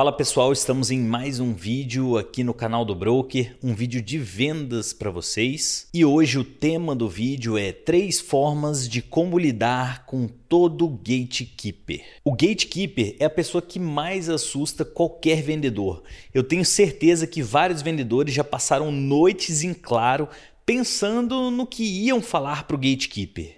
Fala pessoal, estamos em mais um vídeo aqui no canal do Broker, um vídeo de vendas para vocês. E hoje o tema do vídeo é três formas de como lidar com todo gatekeeper. O gatekeeper é a pessoa que mais assusta qualquer vendedor. Eu tenho certeza que vários vendedores já passaram noites em claro pensando no que iam falar para o gatekeeper.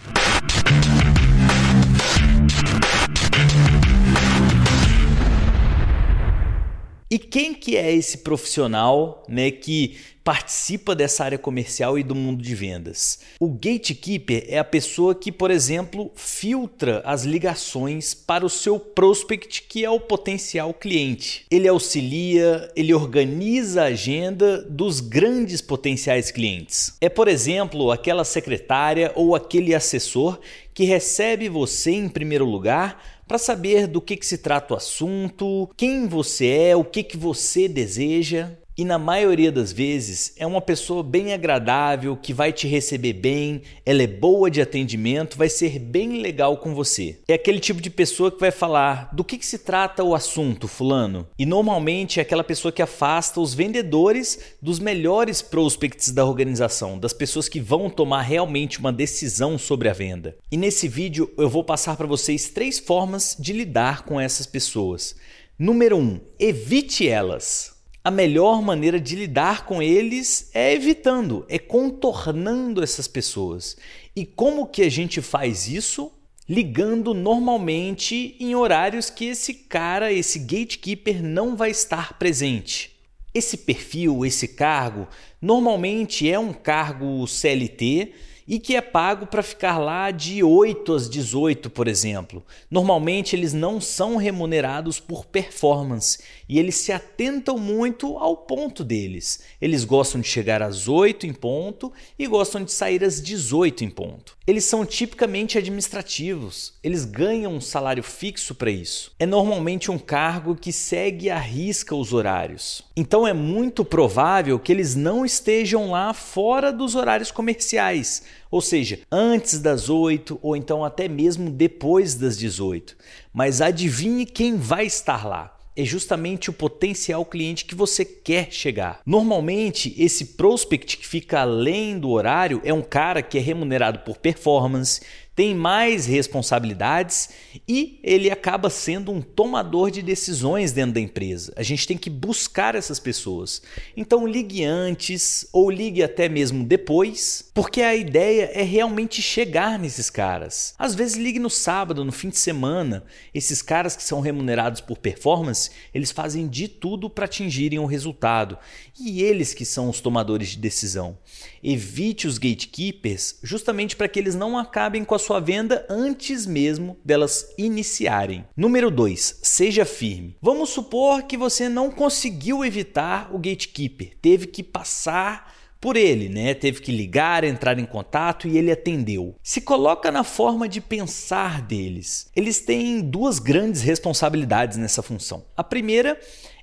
E quem que é esse profissional né, que participa dessa área comercial e do mundo de vendas? O gatekeeper é a pessoa que, por exemplo, filtra as ligações para o seu prospect, que é o potencial cliente. Ele auxilia, ele organiza a agenda dos grandes potenciais clientes. É, por exemplo, aquela secretária ou aquele assessor que recebe você em primeiro lugar para saber do que, que se trata o assunto, quem você é, o que, que você deseja. E na maioria das vezes é uma pessoa bem agradável, que vai te receber bem, ela é boa de atendimento, vai ser bem legal com você. É aquele tipo de pessoa que vai falar do que, que se trata o assunto, fulano. E normalmente é aquela pessoa que afasta os vendedores dos melhores prospects da organização, das pessoas que vão tomar realmente uma decisão sobre a venda. E nesse vídeo eu vou passar para vocês três formas de lidar com essas pessoas. Número 1, um, evite elas. A melhor maneira de lidar com eles é evitando, é contornando essas pessoas. E como que a gente faz isso? Ligando normalmente em horários que esse cara, esse gatekeeper não vai estar presente. Esse perfil, esse cargo, normalmente é um cargo CLT e que é pago para ficar lá de 8 às 18, por exemplo. Normalmente eles não são remunerados por performance e eles se atentam muito ao ponto deles. Eles gostam de chegar às 8 em ponto e gostam de sair às 18 em ponto. Eles são tipicamente administrativos, eles ganham um salário fixo para isso. É normalmente um cargo que segue à risca os horários. Então é muito provável que eles não estejam lá fora dos horários comerciais, ou seja, antes das 8 ou então até mesmo depois das 18. Mas adivinhe quem vai estar lá? É justamente o potencial cliente que você quer chegar. Normalmente, esse prospect que fica além do horário é um cara que é remunerado por performance, tem mais responsabilidades e ele acaba sendo um tomador de decisões dentro da empresa. A gente tem que buscar essas pessoas. Então ligue antes ou ligue até mesmo depois, porque a ideia é realmente chegar nesses caras. Às vezes ligue no sábado, no fim de semana. Esses caras que são remunerados por performance, eles fazem de tudo para atingirem o resultado. E eles que são os tomadores de decisão. Evite os gatekeepers justamente para que eles não acabem com a sua venda antes mesmo delas iniciarem. Número 2, seja firme. Vamos supor que você não conseguiu evitar o gatekeeper, teve que passar por ele, né? Teve que ligar, entrar em contato e ele atendeu. Se coloca na forma de pensar deles. Eles têm duas grandes responsabilidades nessa função. A primeira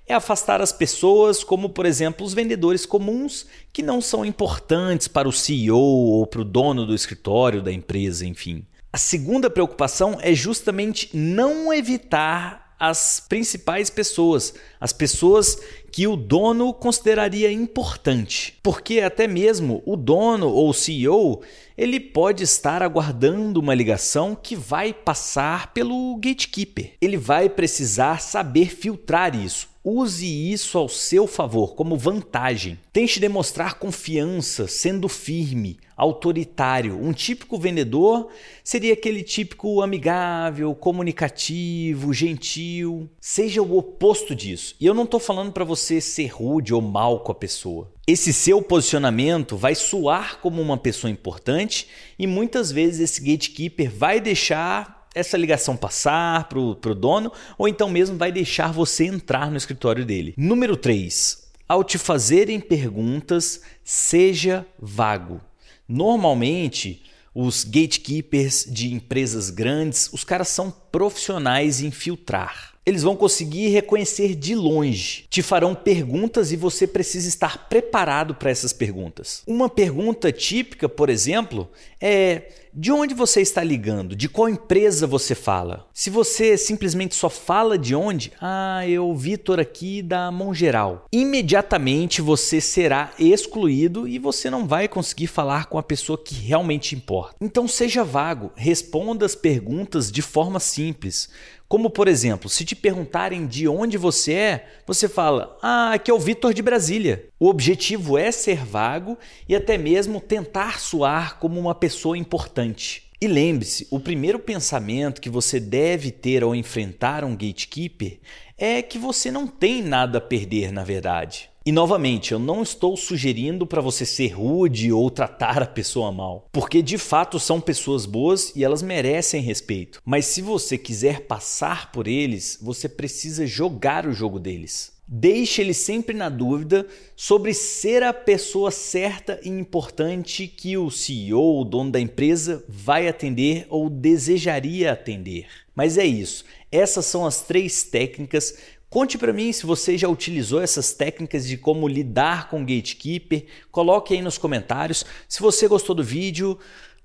é afastar as pessoas, como por exemplo os vendedores comuns que não são importantes para o CEO ou para o dono do escritório da empresa, enfim. A segunda preocupação é justamente não evitar as principais pessoas, as pessoas que o dono consideraria importante, porque até mesmo o dono ou o CEO ele pode estar aguardando uma ligação que vai passar pelo gatekeeper. Ele vai precisar saber filtrar isso. Use isso ao seu favor, como vantagem. Tente demonstrar confiança, sendo firme, autoritário. Um típico vendedor seria aquele típico amigável, comunicativo, gentil. Seja o oposto disso. E eu não estou falando para você ser rude ou mal com a pessoa. Esse seu posicionamento vai soar como uma pessoa importante e muitas vezes esse gatekeeper vai deixar essa ligação passar para o dono ou então mesmo vai deixar você entrar no escritório dele. Número 3. Ao te fazerem perguntas, seja vago. Normalmente, os gatekeepers de empresas grandes, os caras são profissionais em filtrar. Eles vão conseguir reconhecer de longe, te farão perguntas e você precisa estar preparado para essas perguntas. Uma pergunta típica, por exemplo, é de onde você está ligando? De qual empresa você fala? Se você simplesmente só fala de onde, ah, eu Vitor aqui da Mão Geral. Imediatamente você será excluído e você não vai conseguir falar com a pessoa que realmente importa. Então seja vago, responda as perguntas de forma simples. Como, por exemplo, se te perguntarem de onde você é, você fala: Ah, aqui é o Vitor de Brasília. O objetivo é ser vago e até mesmo tentar soar como uma pessoa importante. E lembre-se: o primeiro pensamento que você deve ter ao enfrentar um gatekeeper é que você não tem nada a perder, na verdade. E novamente, eu não estou sugerindo para você ser rude ou tratar a pessoa mal, porque de fato são pessoas boas e elas merecem respeito. Mas se você quiser passar por eles, você precisa jogar o jogo deles. Deixe ele sempre na dúvida sobre ser a pessoa certa e importante que o CEO, o dono da empresa, vai atender ou desejaria atender. Mas é isso. Essas são as três técnicas Conte para mim se você já utilizou essas técnicas de como lidar com gatekeeper. Coloque aí nos comentários. Se você gostou do vídeo,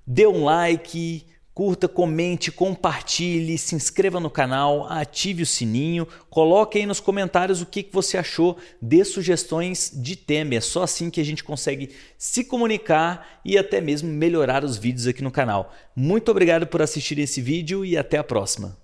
dê um like, curta, comente, compartilhe, se inscreva no canal, ative o sininho, coloque aí nos comentários o que você achou, dê sugestões de tema. É só assim que a gente consegue se comunicar e até mesmo melhorar os vídeos aqui no canal. Muito obrigado por assistir esse vídeo e até a próxima.